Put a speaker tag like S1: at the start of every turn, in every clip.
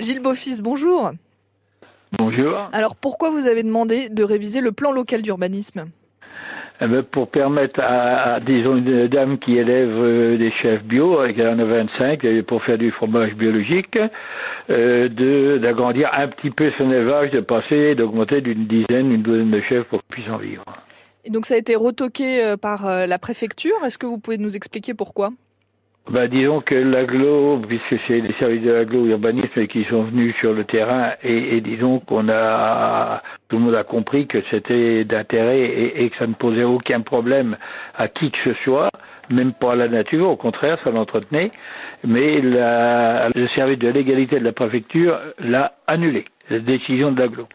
S1: Gilles Beaufils, bonjour.
S2: Bonjour.
S1: Alors pourquoi vous avez demandé de réviser le plan local d'urbanisme
S2: Eh ben, pour permettre à, à, disons, une dame qui élève euh, des chefs bio, euh, qui en a 25, et pour faire du fromage biologique, euh, de d'agrandir un petit peu son élevage, de passer, d'augmenter d'une dizaine, une douzaine de chefs pour qu'ils puissent en vivre.
S1: Et donc ça a été retoqué euh, par euh, la préfecture. Est-ce que vous pouvez nous expliquer pourquoi?
S2: Ben, disons que l'aglo, puisque c'est les services de l'aglo urbanisme qui sont venus sur le terrain, et, et disons qu'on a tout le monde a compris que c'était d'intérêt et, et, que ça ne posait aucun problème à qui que ce soit, même pas à la nature, au contraire, ça l'entretenait. Mais la, le service de légalité de la préfecture l'a annulé, la décision de l'aglo.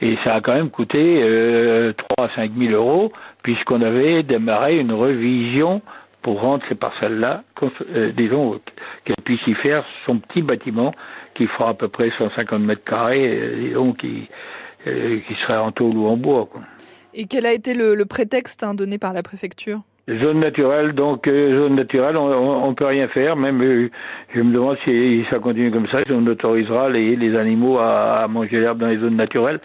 S2: Et ça a quand même coûté euh, 3 à 5 000 euros, puisqu'on avait démarré une revision pour rendre ces parcelles-là, euh, disons, qu'elle puisse y faire son petit bâtiment qui fera à peu près 150 mètres carrés, euh, disons, qui, euh, qui serait en tôle ou en bois.
S1: Et quel a été le, le prétexte hein, donné par la préfecture?
S2: Zone naturelle, donc euh, zone naturelle, on, ne peut rien faire. Même, euh, je me demande si ça continue comme ça, si on autorisera les, les animaux à, à manger l'herbe dans les zones naturelles.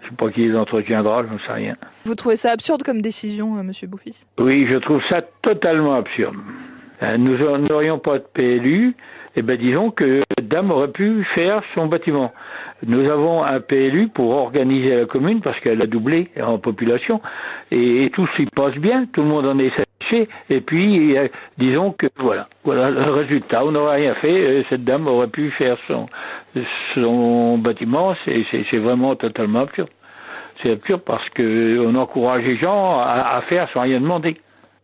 S2: Je ne sais pas qui les entretiendra, je ne sais rien.
S1: Vous trouvez ça absurde comme décision, euh, Monsieur Bouffis?
S2: Oui, je trouve ça totalement absurde. Euh, nous n'aurions pas de PLU, et ben disons que Dame aurait pu faire son bâtiment. Nous avons un PLU pour organiser la commune parce qu'elle a doublé en population et, et, tout s'y passe bien, tout le monde en est Et puis, euh, disons que voilà, voilà le résultat. On n'aurait rien fait. Euh, cette dame aurait pu faire son son bâtiment. C'est vraiment totalement absurde. C'est absurde parce que on encourage les gens à, à faire sans rien demander.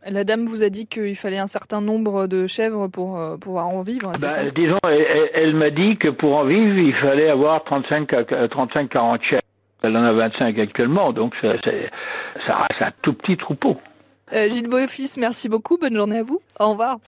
S1: La dame vous a dit qu'il fallait un certain nombre de chèvres pour euh, pouvoir en vivre.
S2: Ben, ça? disons, elle, elle m'a dit que pour en vivre, il fallait avoir 35-40 chèvres. Elle en a 25 actuellement, donc ça, ça reste un tout petit troupeau.
S1: Euh, Gilles Beaufils, merci beaucoup. Bonne journée à vous. Au revoir.